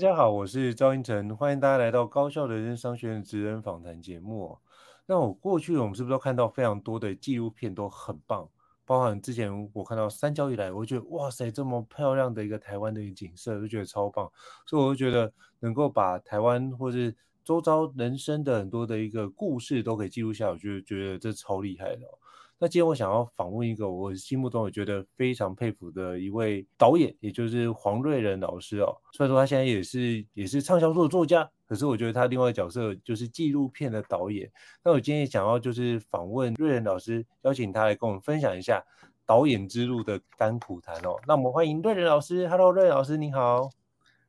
大家好，我是赵英成，欢迎大家来到高效人生商学院职人访谈节目。那我过去我们是不是都看到非常多的纪录片都很棒？包含之前我看到三郊以来，我觉得哇塞，这么漂亮的一个台湾的一个景色，就觉得超棒。所以我就觉得能够把台湾或是周遭人生的很多的一个故事都给记录下，我就觉得这超厉害的。那今天我想要访问一个我心目中我觉得非常佩服的一位导演，也就是黄瑞仁老师哦。虽然说他现在也是也是畅销书的作家，可是我觉得他另外一个角色就是纪录片的导演。那我今天想要就是访问瑞仁老师，邀请他来跟我们分享一下导演之路的甘苦谈哦。那我们欢迎瑞仁老师。Hello，瑞仁老师，你好。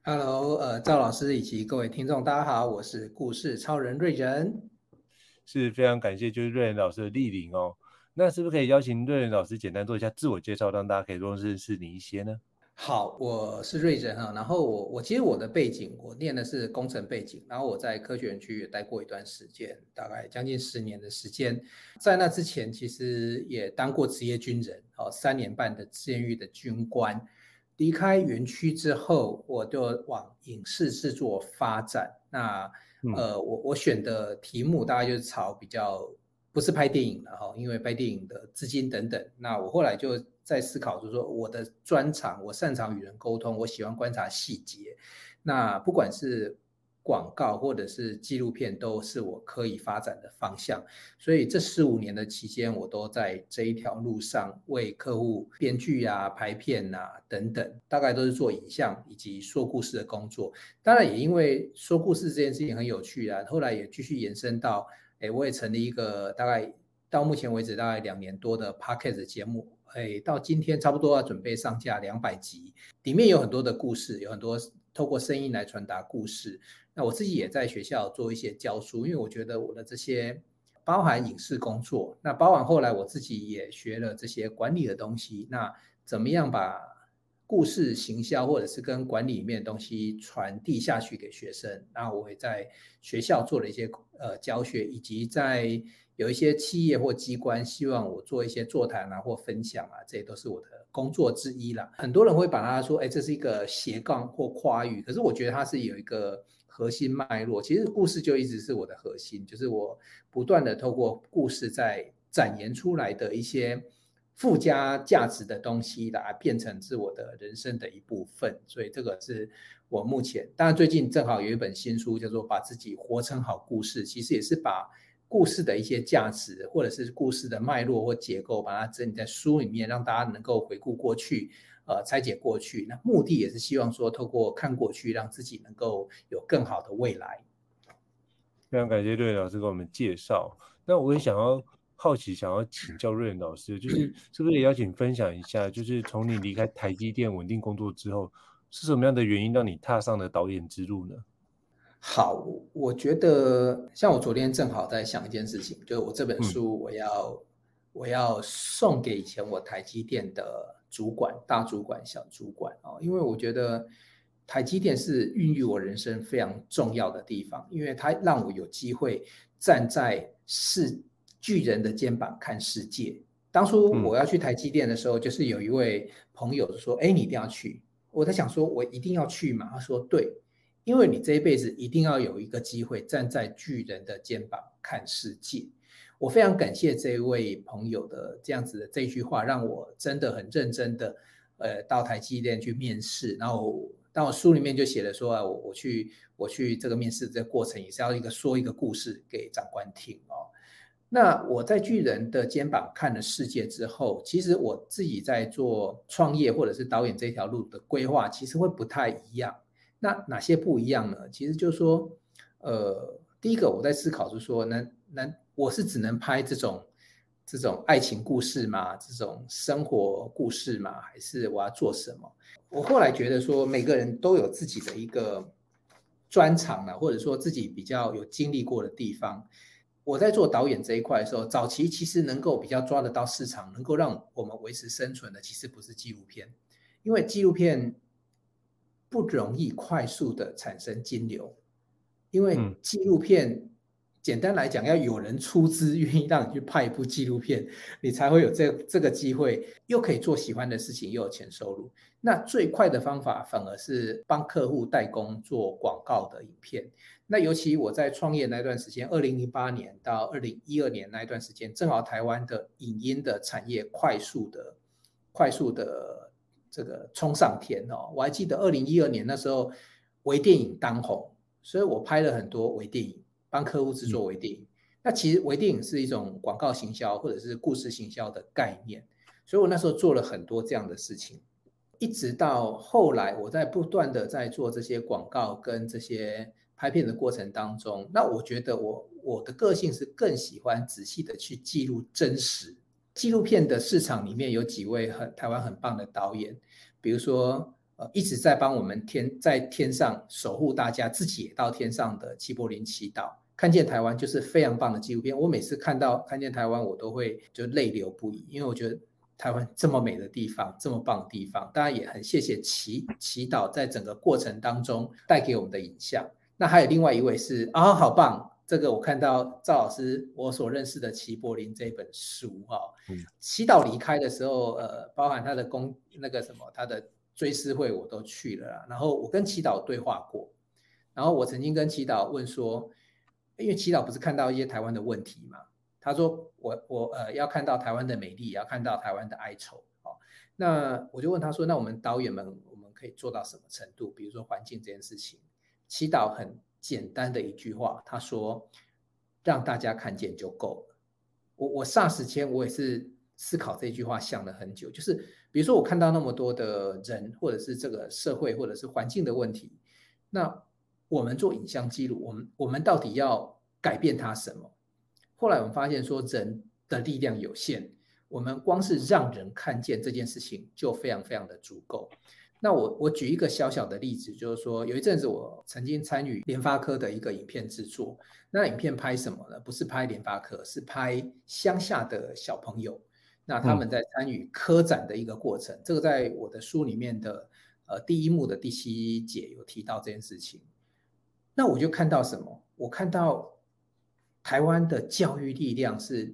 Hello，呃，赵老师以及各位听众，大家好，我是故事超人瑞仁。是非常感谢就是瑞仁老师的莅临哦。那是不是可以邀请瑞仁老师简单做一下自我介绍，让大家可以多认识你一些呢？好，我是瑞仁哈，然后我我其实我的背景，我念的是工程背景，然后我在科学园区也待过一段时间，大概将近十年的时间。在那之前，其实也当过职业军人，哦，三年半的志愿役的军官。离开园区之后，我就往影视制作发展。那呃，我我选的题目大概就是朝比较。不是拍电影的哈，因为拍电影的资金等等。那我后来就在思考，就是说我的专长，我擅长与人沟通，我喜欢观察细节。那不管是广告或者是纪录片，都是我可以发展的方向。所以这十五年的期间，我都在这一条路上为客户编剧啊、拍片啊等等，大概都是做影像以及说故事的工作。当然也因为说故事这件事情很有趣啊，后来也继续延伸到。哎，我也成立一个大概到目前为止大概两年多的 Podcast 节目，哎，到今天差不多要准备上架两百集，里面有很多的故事，有很多透过声音来传达故事。那我自己也在学校做一些教书，因为我觉得我的这些包含影视工作，那包含后来我自己也学了这些管理的东西，那怎么样把故事行销，或者是跟管理面的东西传递下去给学生，那我也在学校做了一些呃教学，以及在有一些企业或机关希望我做一些座谈啊或分享啊，这些都是我的工作之一啦。很多人会把它说，哎，这是一个斜杠或跨域，可是我觉得它是有一个核心脉络。其实故事就一直是我的核心，就是我不断的透过故事在展延出来的一些。附加价值的东西来变成是我的人生的一部分，所以这个是我目前。当然，最近正好有一本新书叫做《把自己活成好故事》，其实也是把故事的一些价值，或者是故事的脉络或结构，把它整理在书里面，让大家能够回顾过去，呃，拆解过去。那目的也是希望说，透过看过去，让自己能够有更好的未来。非常感谢瑞老师给我们介绍。那我也想要。好奇想要请教瑞恩老师，就是是不是也邀请分享一下，就是从你离开台积电稳定工作之后，是什么样的原因让你踏上了导演之路呢？好，我觉得像我昨天正好在想一件事情，就是我这本书我要、嗯、我要送给以前我台积电的主管、大主管、小主管啊，因为我觉得台积电是孕育我人生非常重要的地方，因为它让我有机会站在世。巨人的肩膀看世界。当初我要去台积电的时候，嗯、就是有一位朋友说：“哎，你一定要去。”我在想说：“我一定要去嘛？”他说：“对，因为你这一辈子一定要有一个机会站在巨人的肩膀看世界。”我非常感谢这位朋友的这样子的这句话，让我真的很认真的呃到台积电去面试。然后，当我书里面就写了说啊，我我去我去这个面试这个过程也是要一个说一个故事给长官听哦。那我在巨人的肩膀看了世界之后，其实我自己在做创业或者是导演这条路的规划，其实会不太一样。那哪些不一样呢？其实就是说，呃，第一个我在思考就是说，那那我是只能拍这种这种爱情故事吗？这种生活故事吗？还是我要做什么？我后来觉得说，每个人都有自己的一个专长啊，或者说自己比较有经历过的地方。我在做导演这一块的时候，早期其实能够比较抓得到市场，能够让我们维持生存的，其实不是纪录片，因为纪录片不容易快速的产生金流，因为纪录片。简单来讲，要有人出资愿意让你去拍一部纪录片，你才会有这这个机会，又可以做喜欢的事情，又有钱收入。那最快的方法反而是帮客户代工做广告的影片。那尤其我在创业那段时间，二零零八年到二零一二年那一段时间，正好台湾的影音的产业快速的、快速的这个冲上天哦。我还记得二零一二年那时候微电影当红，所以我拍了很多微电影。帮客户制作微电影，那其实微电影是一种广告行销或者是故事行销的概念，所以我那时候做了很多这样的事情，一直到后来我在不断的在做这些广告跟这些拍片的过程当中，那我觉得我我的个性是更喜欢仔细的去记录真实。纪录片的市场里面有几位很台湾很棒的导演，比如说呃一直在帮我们天在天上守护大家，自己也到天上的齐柏林祈祷。看见台湾就是非常棒的纪录片，我每次看到看见台湾，我都会就泪流不已，因为我觉得台湾这么美的地方，这么棒的地方，当然也很谢谢祈祈祷在整个过程当中带给我们的影像。那还有另外一位是啊、哦，好棒，这个我看到赵老师我所认识的齐柏林这本书哈，祈祷离开的时候，呃，包含他的公那个什么他的追思会我都去了啦，然后我跟祈祷对话过，然后我曾经跟祈祷问说。因为祈祷不是看到一些台湾的问题嘛？他说我我呃要看到台湾的美丽，也要看到台湾的哀愁。哦，那我就问他说，那我们导演们我们可以做到什么程度？比如说环境这件事情，祈祷很简单的一句话，他说让大家看见就够了。我我霎时间我也是思考这句话想了很久，就是比如说我看到那么多的人，或者是这个社会，或者是环境的问题，那。我们做影像记录，我们我们到底要改变它什么？后来我们发现说，人的力量有限，我们光是让人看见这件事情就非常非常的足够。那我我举一个小小的例子，就是说有一阵子我曾经参与联发科的一个影片制作，那影片拍什么呢？不是拍联发科，是拍乡下的小朋友，那他们在参与科展的一个过程。嗯、这个在我的书里面的呃第一幕的第七节有提到这件事情。那我就看到什么？我看到台湾的教育力量是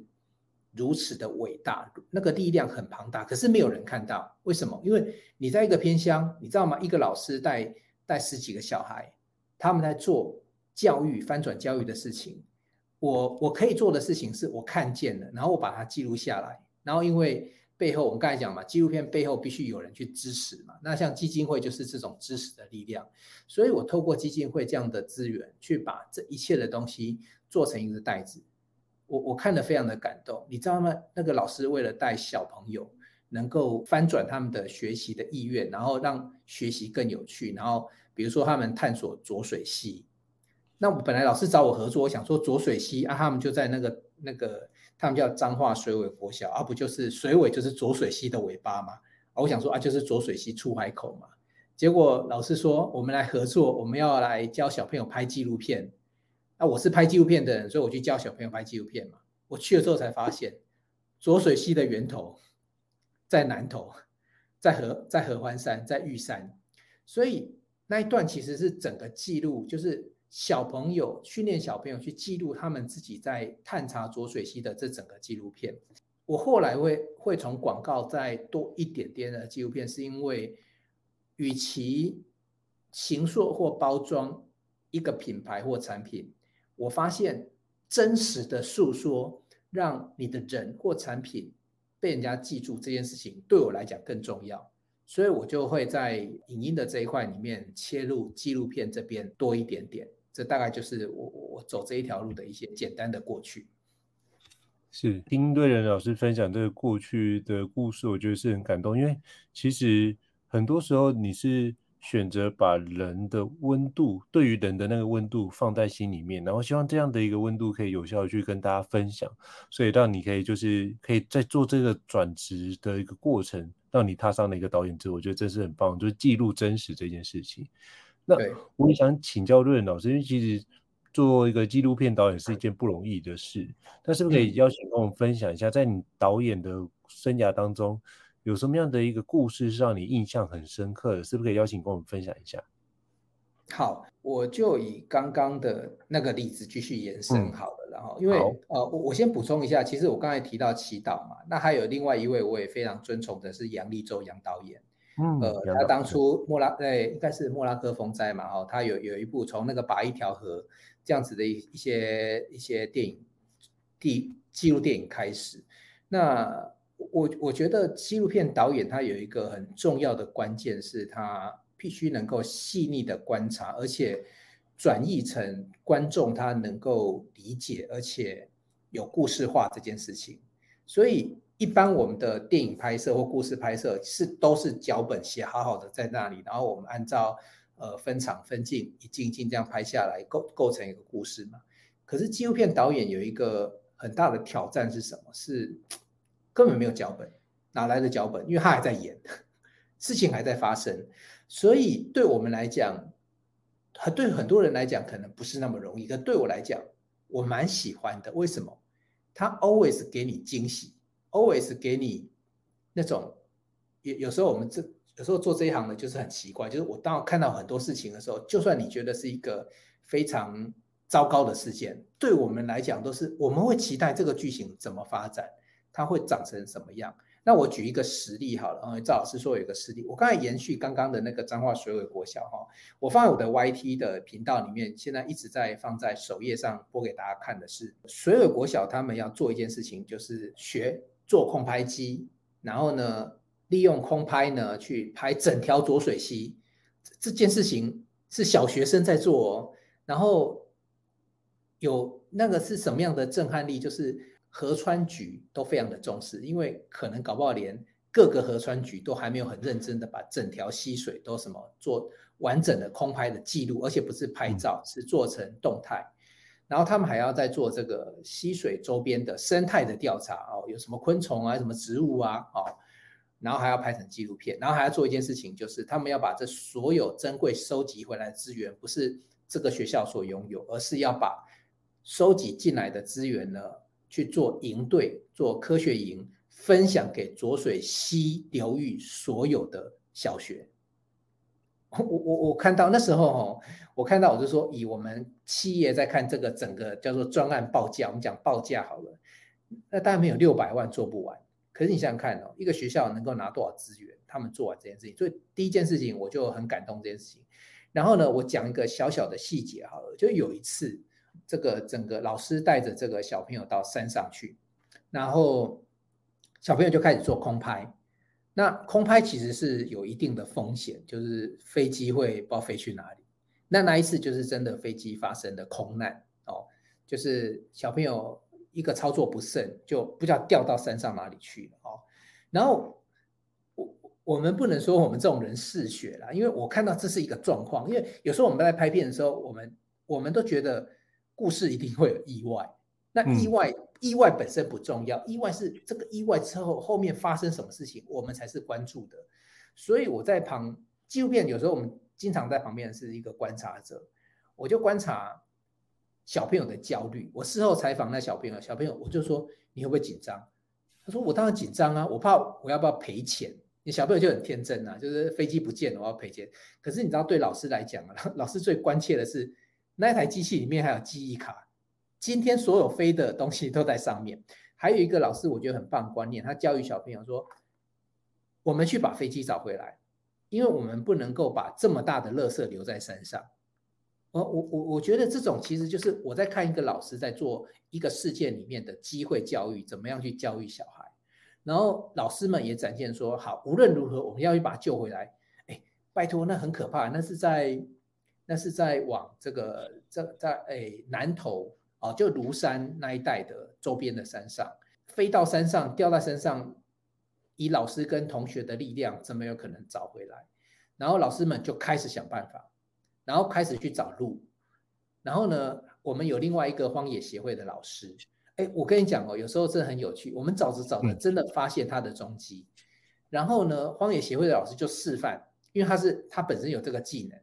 如此的伟大，那个力量很庞大，可是没有人看到。为什么？因为你在一个偏乡，你知道吗？一个老师带带十几个小孩，他们在做教育翻转教育的事情。我我可以做的事情是我看见了，然后我把它记录下来，然后因为。背后我们刚才讲嘛，纪录片背后必须有人去支持嘛。那像基金会就是这种支持的力量，所以我透过基金会这样的资源，去把这一切的东西做成一个袋子。我我看了非常的感动，你知道吗？那个老师为了带小朋友能够翻转他们的学习的意愿，然后让学习更有趣，然后比如说他们探索浊水溪，那我本来老师找我合作，我想说浊水溪啊，他们就在那个那个。他们叫彰化水尾国小，而、啊、不就是水尾就是浊水溪的尾巴嘛？我想说啊，就是浊水溪出海口嘛。结果老师说，我们来合作，我们要来教小朋友拍纪录片。那、啊、我是拍纪录片的人，所以我去教小朋友拍纪录片嘛。我去了之后才发现，浊水溪的源头在南投，在合在合欢山，在玉山，所以那一段其实是整个记录，就是。小朋友训练小朋友去记录他们自己在探查浊水溪的这整个纪录片。我后来会会从广告再多一点点的纪录片，是因为与其形塑或包装一个品牌或产品，我发现真实的诉说，让你的人或产品被人家记住这件事情，对我来讲更重要。所以我就会在影音的这一块里面切入纪录片这边多一点点。这大概就是我我走这一条路的一些简单的过去。是听瑞仁老师分享这个过去的故事，我觉得是很感动，因为其实很多时候你是选择把人的温度，对于人的那个温度放在心里面，然后希望这样的一个温度可以有效的去跟大家分享，所以让你可以就是可以在做这个转职的一个过程，让你踏上了一个导演之后，我觉得真是很棒，就是记录真实这件事情。那我也想请教叡人老师，因为其实做一个纪录片导演是一件不容易的事，那是不是可以邀请跟我们分享一下，在你导演的生涯当中，有什么样的一个故事是让你印象很深刻的？是不是可以邀请跟我们分享一下？好，我就以刚刚的那个例子继续延伸好了。嗯、然后，因为呃，我我先补充一下，其实我刚才提到祈祷嘛，那还有另外一位我也非常尊崇的是杨立洲杨导演。嗯，呃，他当初莫拉对应该是莫拉克风灾嘛，哦，他有有一部从那个拔一条河这样子的一一些一些电影，第纪录电影开始，那。我我觉得纪录片导演他有一个很重要的关键，是他必须能够细腻的观察，而且转译成观众他能够理解，而且有故事化这件事情。所以一般我们的电影拍摄或故事拍摄是都是脚本写好好的在那里，然后我们按照呃分场分镜一镜一镜这样拍下来构构成一个故事嘛。可是纪录片导演有一个很大的挑战是什么？是根本没有脚本，哪来的脚本？因为他还在演，事情还在发生，所以对我们来讲，很对很多人来讲可能不是那么容易。可对我来讲，我蛮喜欢的。为什么？他 always 给你惊喜，always 给你那种。有有时候我们这有时候做这一行的，就是很奇怪，就是我当我看到很多事情的时候，就算你觉得是一个非常糟糕的事件，对我们来讲都是我们会期待这个剧情怎么发展。它会长成什么样？那我举一个实例好了。嗯，赵老师说有一个实例，我刚才延续刚刚的那个彰化水尾国小哈，我放在我的 YT 的频道里面，现在一直在放在首页上播给大家看的是水尾国小他们要做一件事情，就是学做空拍机，然后呢，利用空拍呢去拍整条浊水溪。这件事情是小学生在做哦，然后有那个是什么样的震撼力？就是。河川局都非常的重视，因为可能搞不好连各个河川局都还没有很认真的把整条溪水都什么做完整的空拍的记录，而且不是拍照，是做成动态。然后他们还要再做这个溪水周边的生态的调查哦，有什么昆虫啊，什么植物啊，哦，然后还要拍成纪录片，然后还要做一件事情，就是他们要把这所有珍贵收集回来的资源，不是这个学校所拥有，而是要把收集进来的资源呢。去做营队，做科学营，分享给浊水溪流域所有的小学。我我我看到那时候哦，我看到我就说，以我们企业在看这个整个叫做专案报价，我们讲报价好了，那当然没有六百万做不完。可是你想想看哦，一个学校能够拿多少资源，他们做完这件事情，所以第一件事情我就很感动这件事情。然后呢，我讲一个小小的细节好了，就有一次。这个整个老师带着这个小朋友到山上去，然后小朋友就开始做空拍。那空拍其实是有一定的风险，就是飞机会不知道飞去哪里。那那一次就是真的飞机发生的空难哦，就是小朋友一个操作不慎，就不知道掉到山上哪里去了哦。然后我我们不能说我们这种人嗜血啦，因为我看到这是一个状况，因为有时候我们在拍片的时候，我们我们都觉得。故事一定会有意外，那意外、嗯、意外本身不重要，意外是这个意外之后后面发生什么事情，我们才是关注的。所以我在旁纪录片有时候我们经常在旁边是一个观察者，我就观察小朋友的焦虑。我事后采访那小朋友，小朋友我就说，你会不会紧张？他说我当然紧张啊，我怕我要不要赔钱？你小朋友就很天真啊，就是飞机不见了我要赔钱。可是你知道对老师来讲啊，老师最关切的是。那台机器里面还有记忆卡，今天所有飞的东西都在上面。还有一个老师，我觉得很棒观念，他教育小朋友说：“我们去把飞机找回来，因为我们不能够把这么大的垃圾留在山上。”我我我我觉得这种其实就是我在看一个老师在做一个事件里面的机会教育，怎么样去教育小孩。然后老师们也展现说：“好，无论如何我们要去把它救回来。”哎，拜托，那很可怕，那是在。那是在往这个这在诶南投哦，就庐山那一带的周边的山上，飞到山上掉在山上，以老师跟同学的力量，怎么有可能找回来？然后老师们就开始想办法，然后开始去找路。然后呢，我们有另外一个荒野协会的老师，哎，我跟你讲哦，有时候真的很有趣。我们找着找着，真的发现他的踪迹。嗯、然后呢，荒野协会的老师就示范，因为他是他本身有这个技能，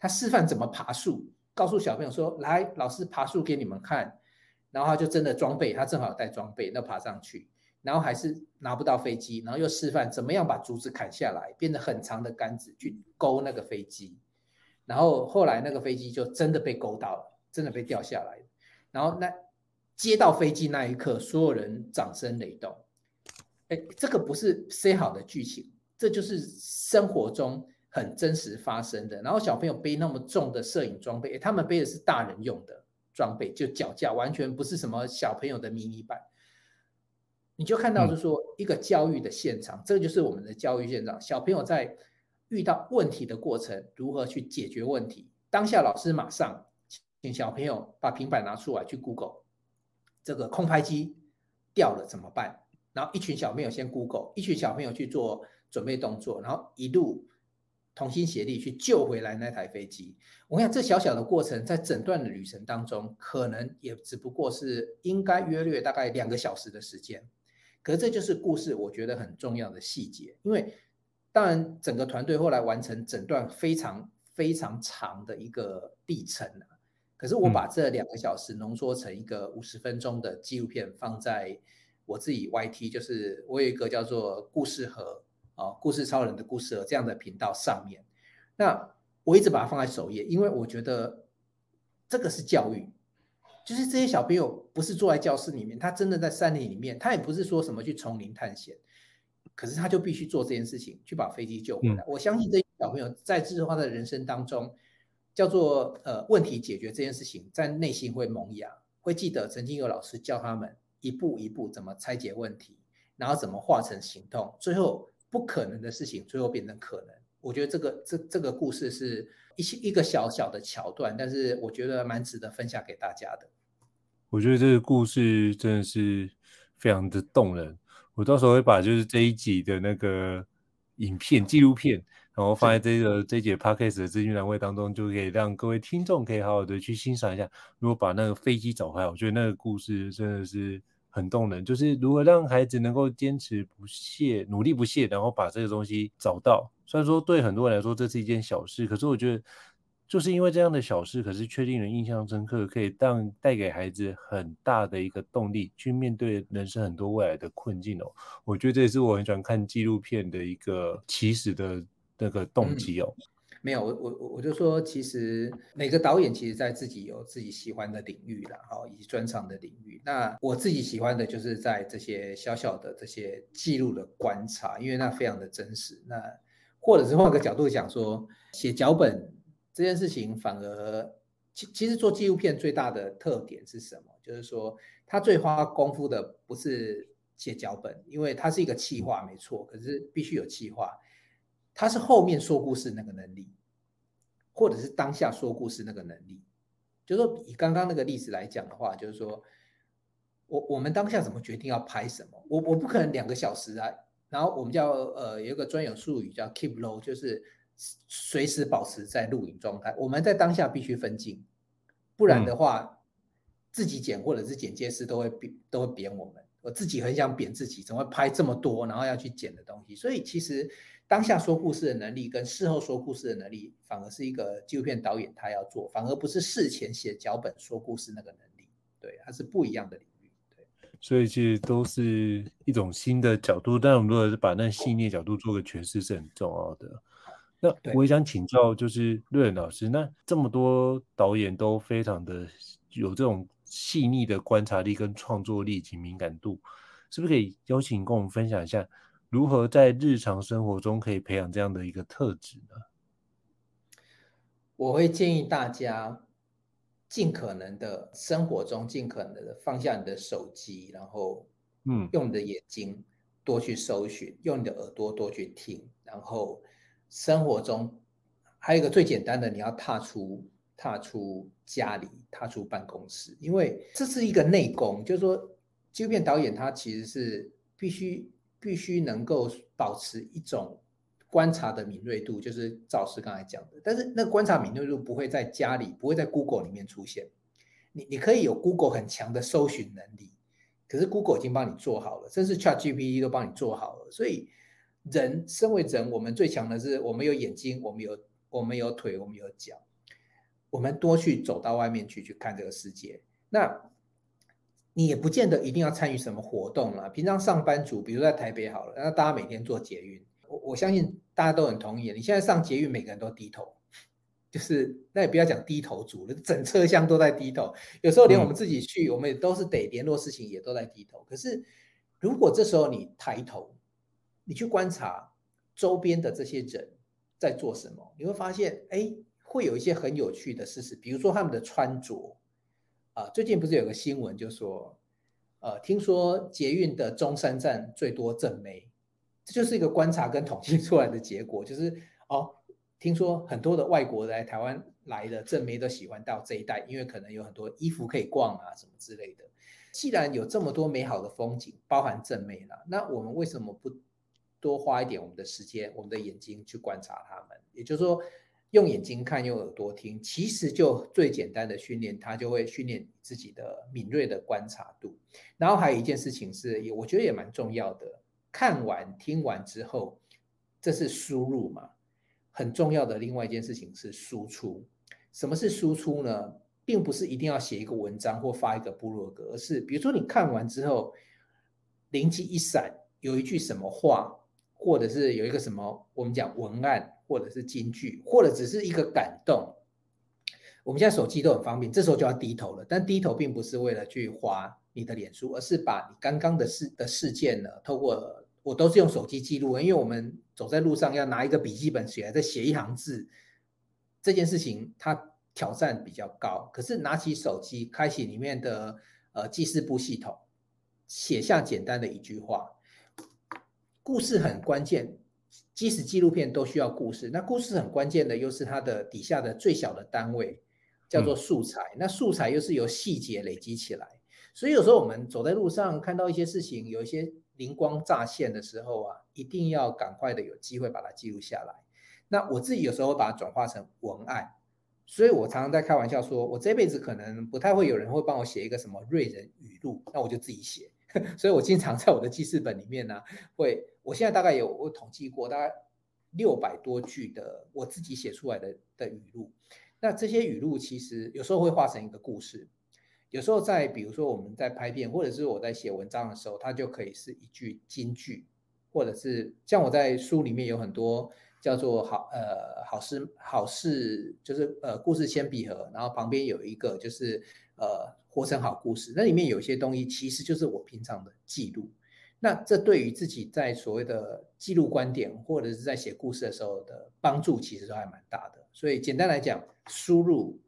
他示范怎么爬树，告诉小朋友说：“来，老师爬树给你们看。”然后他就真的装备，他正好带装备，那爬上去，然后还是拿不到飞机，然后又示范怎么样把竹子砍下来，变得很长的杆子去勾那个飞机，然后后来那个飞机就真的被勾到了，真的被掉下来。然后那接到飞机那一刻，所有人掌声雷动。哎，这个不是塞好的剧情，这就是生活中很真实发生的。然后小朋友背那么重的摄影装备，他们背的是大人用的。装备就脚架，完全不是什么小朋友的迷你版。你就看到，就是说一个教育的现场，嗯、这个就是我们的教育现场。小朋友在遇到问题的过程，如何去解决问题？当下老师马上请小朋友把平板拿出来去 Google，这个空拍机掉了怎么办？然后一群小朋友先 Google，一群小朋友去做准备动作，然后一路。同心协力去救回来那台飞机。我想这小小的过程，在整段的旅程当中，可能也只不过是应该约略大概两个小时的时间。可是这就是故事，我觉得很重要的细节。因为当然整个团队后来完成整段非常非常长的一个历程。可是我把这两个小时浓缩成一个五十分钟的纪录片，放在我自己 YT，就是我有一个叫做故事盒。哦，故事超人的故事盒这样的频道上面，那我一直把它放在首页，因为我觉得这个是教育，就是这些小朋友不是坐在教室里面，他真的在山林里面，他也不是说什么去丛林探险，可是他就必须做这件事情，去把飞机救回来。嗯、我相信这些小朋友在自他的人生当中，叫做呃问题解决这件事情，在内心会萌芽，会记得曾经有老师教他们一步一步怎么拆解问题，然后怎么化成行动，最后。不可能的事情，最后变成可能。我觉得这个这这个故事是一些一个小小的桥段，但是我觉得蛮值得分享给大家的。我觉得这个故事真的是非常的动人。我到时候会把就是这一集的那个影片纪录片，然后放在这个这一集 podcast 的资讯栏位当中，就可以让各位听众可以好好的去欣赏一下。如果把那个飞机找回来，我觉得那个故事真的是。很动人，就是如何让孩子能够坚持不懈、努力不懈，然后把这个东西找到。虽然说对很多人来说这是一件小事，可是我觉得就是因为这样的小事，可是却令人印象深刻，可以让带给孩子很大的一个动力，去面对人生很多未来的困境哦。我觉得这也是我很喜欢看纪录片的一个起始的那个动机哦。嗯没有，我我我就说，其实每个导演其实在自己有自己喜欢的领域啦，哈，以及专长的领域。那我自己喜欢的就是在这些小小的这些记录的观察，因为那非常的真实。那或者是换个角度讲说，写脚本这件事情，反而其其实做纪录片最大的特点是什么？就是说，他最花功夫的不是写脚本，因为它是一个企划，没错，可是必须有企划。他是后面说故事那个能力，或者是当下说故事那个能力，就是说以刚刚那个例子来讲的话，就是说我我们当下怎么决定要拍什么？我我不可能两个小时啊，然后我们叫呃有一个专有术语叫 keep low，就是随时保持在录影状态。我们在当下必须分镜，不然的话，自己剪或者是剪接师都会扁都会扁我们。我自己很想贬自己，怎么会拍这么多，然后要去剪的东西？所以其实。当下说故事的能力跟事后说故事的能力，反而是一个纪录片导演他要做，反而不是事前写脚本说故事那个能力，对，它是不一样的领域。对，所以其实都是一种新的角度，但我们如果是把那细腻角度做个诠释是很重要的。那我也想请教，就是瑞恩老师，那这么多导演都非常的有这种细腻的观察力跟创作力及敏感度，是不是可以邀请跟我们分享一下？如何在日常生活中可以培养这样的一个特质呢？我会建议大家尽可能的生活中尽可能的放下你的手机，然后嗯，用你的眼睛多去搜寻，用你的耳朵多去听，然后生活中还有一个最简单的，你要踏出踏出家里，踏出办公室，因为这是一个内功，就是说纪录片导演他其实是必须。必须能够保持一种观察的敏锐度，就是赵师刚才讲的，但是那个观察敏锐度不会在家里，不会在 Google 里面出现。你你可以有 Google 很强的搜寻能力，可是 Google 已经帮你做好了，甚至 ChatGPT 都帮你做好了。所以人身为人，我们最强的是我们有眼睛，我们有我们有腿，我们有脚，我们多去走到外面去去看这个世界。那你也不见得一定要参与什么活动了。平常上班族，比如在台北好了，那大家每天坐捷运。我我相信大家都很同意，你现在上捷运，每个人都低头，就是那也不要讲低头族了，整车厢都在低头。有时候连我们自己去，嗯、我们也都是得联络事情，也都在低头。可是如果这时候你抬头，你去观察周边的这些人在做什么，你会发现，哎，会有一些很有趣的事实，比如说他们的穿着啊。最近不是有个新闻，就说，呃，听说捷运的中山站最多正妹。这就是一个观察跟统计 出来的结果，就是哦，听说很多的外国来台湾来的正妹都喜欢到这一带，因为可能有很多衣服可以逛啊，什么之类的。既然有这么多美好的风景，包含正妹了，那我们为什么不多花一点我们的时间、我们的眼睛去观察他们？也就是说，用眼睛看，用耳朵听，其实就最简单的训练，它就会训练自己的敏锐的观察度。然后还有一件事情是，也我觉得也蛮重要的。看完听完之后，这是输入嘛？很重要的另外一件事情是输出。什么是输出呢？并不是一定要写一个文章或发一个部落格，而是比如说你看完之后，灵机一闪，有一句什么话，或者是有一个什么我们讲文案，或者是金句，或者只是一个感动。我们现在手机都很方便，这时候就要低头了。但低头并不是为了去滑你的脸书，而是把你刚刚的事的事件呢，透过我都是用手机记录，因为我们走在路上要拿一个笔记本写来再写一行字，这件事情它挑战比较高。可是拿起手机，开启里面的呃记事簿系统，写下简单的一句话，故事很关键。即使纪录片都需要故事，那故事很关键的又是它的底下的最小的单位。叫做素材，那素材又是由细节累积起来，所以有时候我们走在路上看到一些事情，有一些灵光乍现的时候啊，一定要赶快的有机会把它记录下来。那我自己有时候把它转化成文案，所以我常常在开玩笑说，我这辈子可能不太会有人会帮我写一个什么瑞人语录，那我就自己写。所以我经常在我的记事本里面呢、啊，会，我现在大概有我统计过，大概六百多句的我自己写出来的的语录。那这些语录其实有时候会化成一个故事，有时候在比如说我们在拍片，或者是我在写文章的时候，它就可以是一句金句，或者是像我在书里面有很多叫做好呃好事好事，就是呃故事铅笔盒，然后旁边有一个就是呃活成好故事，那里面有些东西其实就是我平常的记录。那这对于自己在所谓的记录观点，或者是在写故事的时候的帮助，其实都还蛮大的。所以简单来讲，输入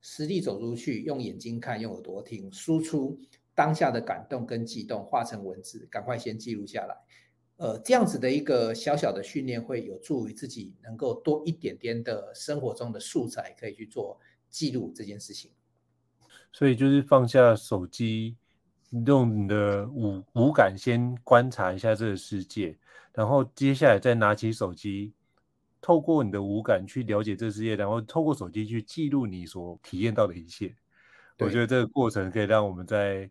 实地走出去，用眼睛看，用耳朵听，输出当下的感动跟激动，化成文字，赶快先记录下来。呃，这样子的一个小小的训练，会有助于自己能够多一点点的生活中的素材，可以去做记录这件事情。所以就是放下手机。用你的五五感先观察一下这个世界，然后接下来再拿起手机，透过你的五感去了解这个世界，然后透过手机去记录你所体验到的一切。我觉得这个过程可以让我们在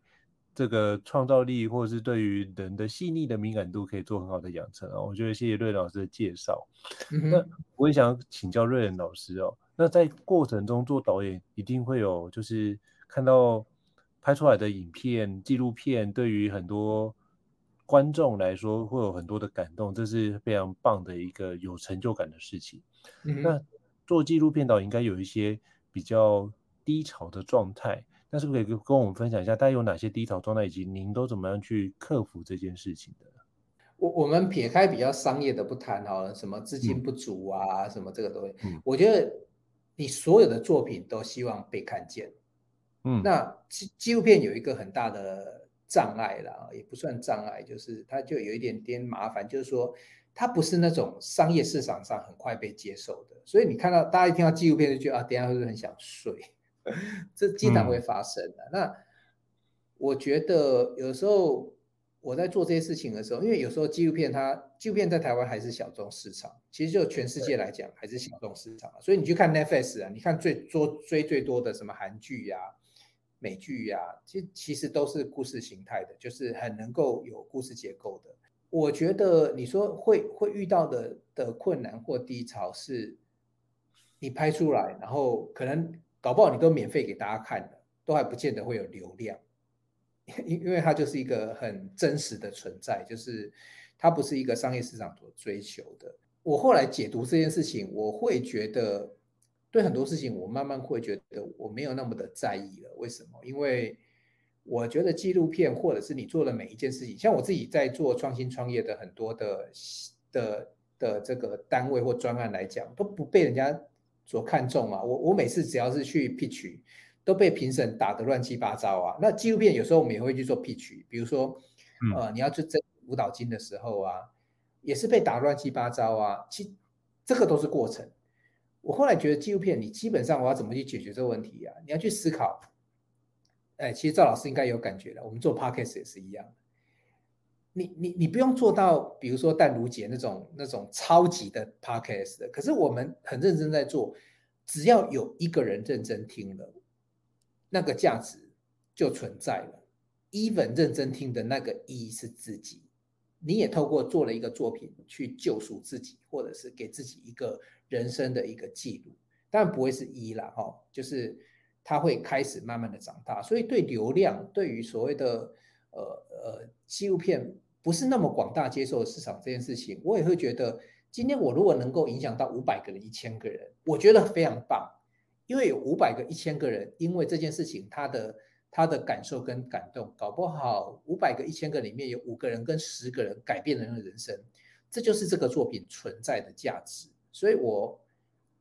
这个创造力，或者是对于人的细腻的敏感度，可以做很好的养成啊。我觉得谢谢瑞老师的介绍。嗯、那我也想请教瑞仁老师哦，那在过程中做导演，一定会有就是看到。拍出来的影片、纪录片，对于很多观众来说，会有很多的感动，这是非常棒的一个有成就感的事情。嗯、那做纪录片导演应该有一些比较低潮的状态，那是不是可以跟我们分享一下，大家有哪些低潮状态，以及您都怎么样去克服这件事情的？我我们撇开比较商业的不谈好了，什么资金不足啊，嗯、什么这个东西，嗯、我觉得你所有的作品都希望被看见。嗯，那纪纪录片有一个很大的障碍啦，也不算障碍，就是它就有一点点麻烦，就是说它不是那种商业市场上很快被接受的，所以你看到大家一听到纪录片就觉得啊，等下会不会很想睡？这经常会发生的。嗯、那我觉得有时候我在做这些事情的时候，因为有时候纪录片它纪录片在台湾还是小众市场，其实就全世界来讲还是小众市场。所以你去看 Netflix 啊，你看最多追最多的什么韩剧呀、美剧呀，其实其实都是故事形态的，就是很能够有故事结构的。我觉得你说会会遇到的的困难或低潮是，你拍出来，然后可能搞不好你都免费给大家看的，都还不见得会有流量。因因为它就是一个很真实的存在，就是它不是一个商业市场所追求的。我后来解读这件事情，我会觉得对很多事情，我慢慢会觉得我没有那么的在意了。为什么？因为我觉得纪录片或者是你做的每一件事情，像我自己在做创新创业的很多的的的这个单位或专案来讲，都不被人家所看重嘛。我我每次只要是去 pitch。都被评审打得乱七八糟啊！那纪录片有时候我们也会去做 pitch，比如说，呃，你要去争舞蹈金的时候啊，也是被打乱七八糟啊。其这个都是过程。我后来觉得纪录片，你基本上我要怎么去解决这个问题啊？你要去思考。哎，其实赵老师应该有感觉了，我们做 podcast 也是一样。你你你不用做到，比如说淡如姐那种那种超级的 podcast 的，可是我们很认真在做，只要有一个人认真听了。那个价值就存在了。Even 认真听的那个一是自己，你也透过做了一个作品去救赎自己，或者是给自己一个人生的一个记录。当然不会是一了哈，就是它会开始慢慢的长大。所以对流量，对于所谓的呃呃纪录片不是那么广大接受的市场这件事情，我也会觉得，今天我如果能够影响到五百个人、一千个人，我觉得非常棒。因为有五百个、一千个人，因为这件事情，他的他的感受跟感动，搞不好五百个、一千个里面有五个人跟十个人改变了人的人生，这就是这个作品存在的价值。所以我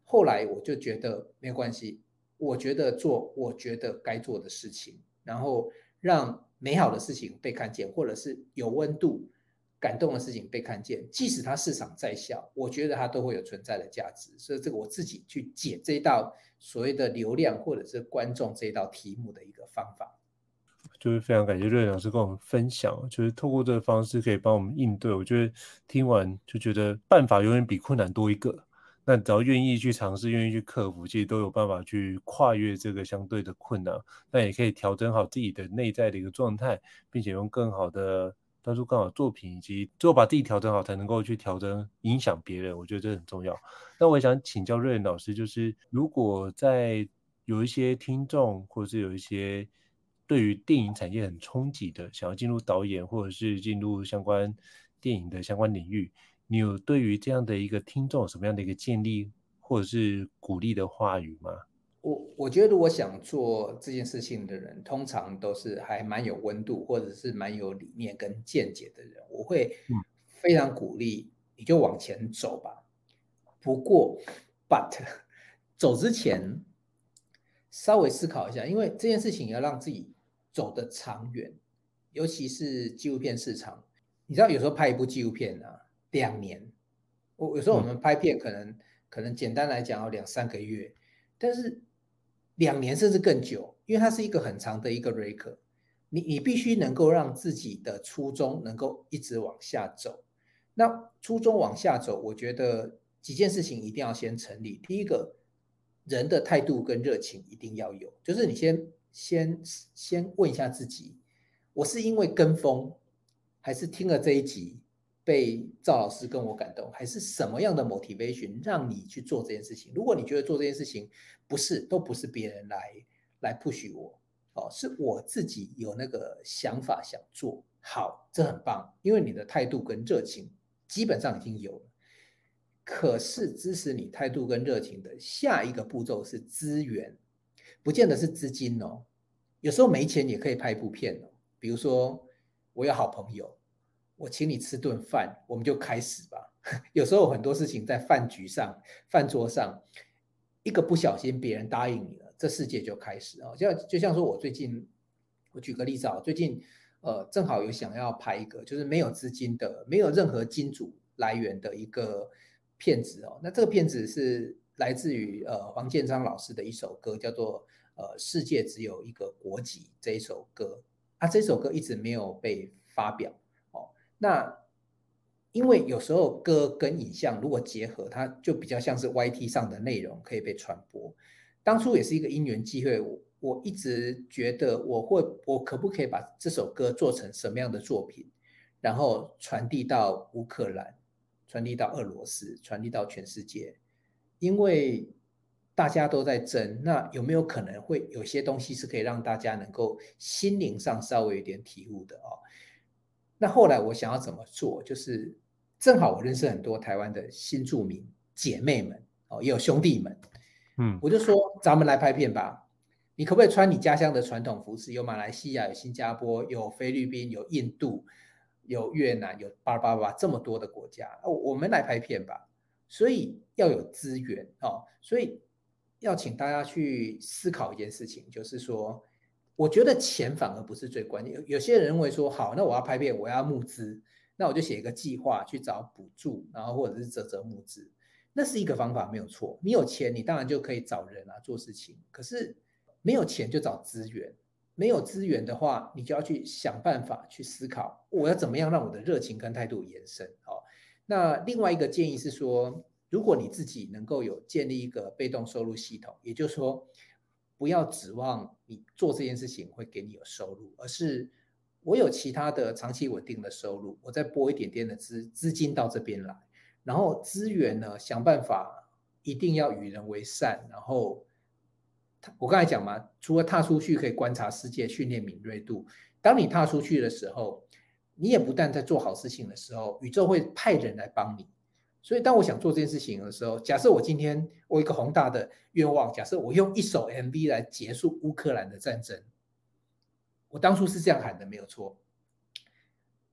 后来我就觉得没关系，我觉得做我觉得该做的事情，然后让美好的事情被看见，或者是有温度。感动的事情被看见，即使它市场再小，我觉得它都会有存在的价值。所以这个我自己去解这一道所谓的流量或者是观众这一道题目的一个方法，就是非常感谢瑞老师跟我们分享，就是透过这个方式可以帮我们应对。我觉得听完就觉得办法永远比困难多一个，那只要愿意去尝试，愿意去克服，其实都有办法去跨越这个相对的困难。那也可以调整好自己的内在的一个状态，并且用更好的。专注更好作品，以及最后把自己调整好，才能够去调整影响别人。我觉得这很重要。那我也想请教瑞老师，就是如果在有一些听众，或者是有一些对于电影产业很憧憬的，想要进入导演或者是进入相关电影的相关领域，你有对于这样的一个听众什么样的一个建议或者是鼓励的话语吗？我我觉得，如果想做这件事情的人，通常都是还蛮有温度，或者是蛮有理念跟见解的人。我会非常鼓励你就往前走吧。不过，but 走之前稍微思考一下，因为这件事情要让自己走得长远，尤其是纪录片市场。你知道，有时候拍一部纪录片啊，两年。我有时候我们拍片可能可能简单来讲要两三个月，但是。两年甚至更久，因为它是一个很长的一个 record，你你必须能够让自己的初衷能够一直往下走。那初衷往下走，我觉得几件事情一定要先成立。第一个，人的态度跟热情一定要有，就是你先先先问一下自己，我是因为跟风，还是听了这一集？被赵老师跟我感动，还是什么样的 motivation 让你去做这件事情？如果你觉得做这件事情不是，都不是别人来来 push 我，哦，是我自己有那个想法想做好，这很棒，因为你的态度跟热情基本上已经有了。可是支持你态度跟热情的下一个步骤是资源，不见得是资金哦，有时候没钱也可以拍一部片哦。比如说，我有好朋友。我请你吃顿饭，我们就开始吧。有时候很多事情在饭局上、饭桌上，一个不小心，别人答应你了，这世界就开始哦。就就像说，我最近，我举个例子啊，最近呃，正好有想要拍一个，就是没有资金的、没有任何金主来源的一个片子哦。那这个片子是来自于呃黄建章老师的一首歌，叫做呃《世界只有一个国籍》这一首歌啊，这首歌一直没有被发表哦。那因为有时候歌跟影像如果结合，它就比较像是 YT 上的内容可以被传播。当初也是一个因缘机会，我我一直觉得我会，我可不可以把这首歌做成什么样的作品，然后传递到乌克兰，传递到俄罗斯，传递到全世界，因为。大家都在争，那有没有可能会有些东西是可以让大家能够心灵上稍微有点体悟的哦？那后来我想要怎么做，就是正好我认识很多台湾的新住民姐妹们哦，也有兄弟们，嗯，我就说咱们来拍片吧。你可不可以穿你家乡的传统服饰？有马来西亚，有新加坡，有菲律宾，有印度，有越南，有巴拉巴拉这么多的国家，哦，我们来拍片吧。所以要有资源哦，所以。要请大家去思考一件事情，就是说，我觉得钱反而不是最关键。有些人认为说，好，那我要拍片，我要募资，那我就写一个计划去找补助，然后或者是啧啧募资，那是一个方法，没有错。你有钱，你当然就可以找人啊做事情。可是没有钱就找资源，没有资源的话，你就要去想办法去思考，我要怎么样让我的热情跟态度延伸。哦，那另外一个建议是说。如果你自己能够有建立一个被动收入系统，也就是说，不要指望你做这件事情会给你有收入，而是我有其他的长期稳定的收入，我再拨一点点的资资金到这边来，然后资源呢，想办法一定要与人为善，然后我刚才讲嘛，除了踏出去可以观察世界，训练敏锐度，当你踏出去的时候，你也不但在做好事情的时候，宇宙会派人来帮你。所以，当我想做这件事情的时候，假设我今天我一个宏大的愿望，假设我用一首 MV 来结束乌克兰的战争，我当初是这样喊的，没有错。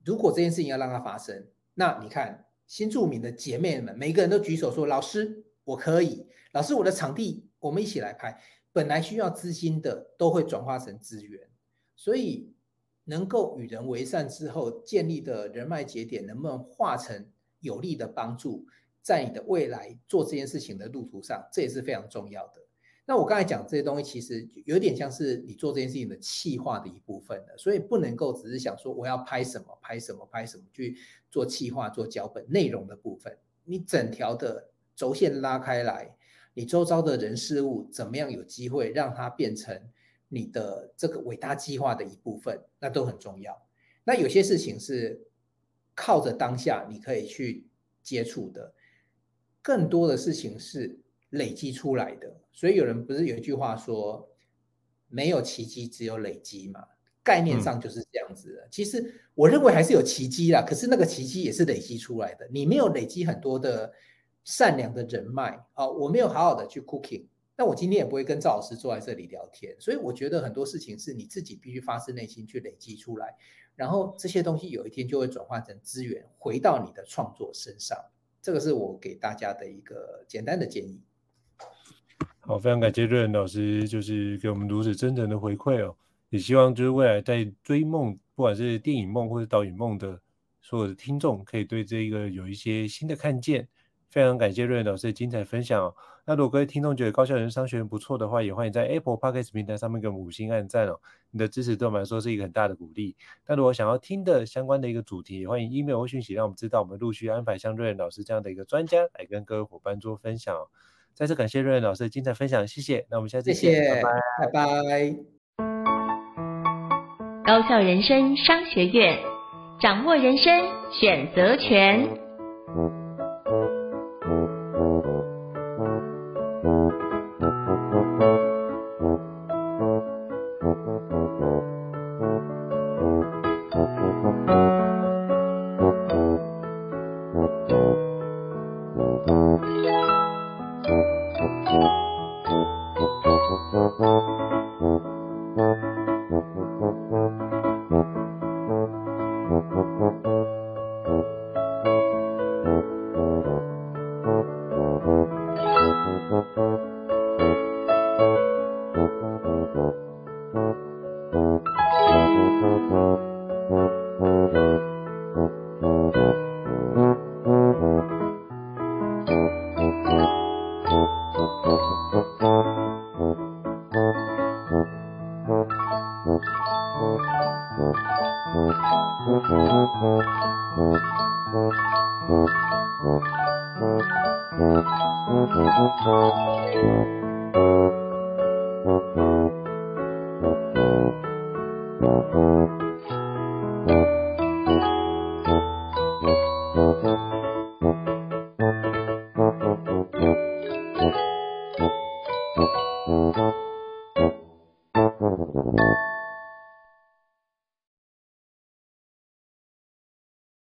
如果这件事情要让它发生，那你看新著名的姐妹们，每个人都举手说：“老师，我可以。”老师，我的场地，我们一起来拍。本来需要资金的，都会转化成资源。所以，能够与人为善之后建立的人脉节点，能不能化成？有力的帮助，在你的未来做这件事情的路途上，这也是非常重要的。那我刚才讲这些东西，其实有点像是你做这件事情的企划的一部分的，所以不能够只是想说我要拍什么拍什么拍什么去做企划做脚本内容的部分。你整条的轴线拉开来，你周遭的人事物怎么样有机会让它变成你的这个伟大计划的一部分，那都很重要。那有些事情是。靠着当下你可以去接触的，更多的事情是累积出来的。所以有人不是有一句话说，没有奇迹，只有累积嘛？概念上就是这样子的。其实我认为还是有奇迹啦，可是那个奇迹也是累积出来的。你没有累积很多的善良的人脉啊，我没有好好的去 cooking，那我今天也不会跟赵老师坐在这里聊天。所以我觉得很多事情是你自己必须发自内心去累积出来。然后这些东西有一天就会转化成资源，回到你的创作身上。这个是我给大家的一个简单的建议。好，非常感谢瑞恩老师，就是给我们如此真诚的回馈哦。也希望就是未来在追梦，不管是电影梦或者导演梦的所有的听众，可以对这个有一些新的看见。非常感谢瑞恩老师的精彩分享哦。那如果各位听众觉得高效人生商学院不错的话，也欢迎在 Apple Podcast 平台上面给我们五星按赞哦。你的支持对我们来说是一个很大的鼓励。那如果想要听的相关的一个主题，也欢迎 email 或讯息让我们知道，我们陆续安排像瑞恩老师这样的一个专家来跟各位伙伴做分享哦。再次感谢瑞恩老师的精彩分享，谢谢。那我们下次见，谢谢，拜拜。拜拜。高效人生商学院，掌握人生选择权。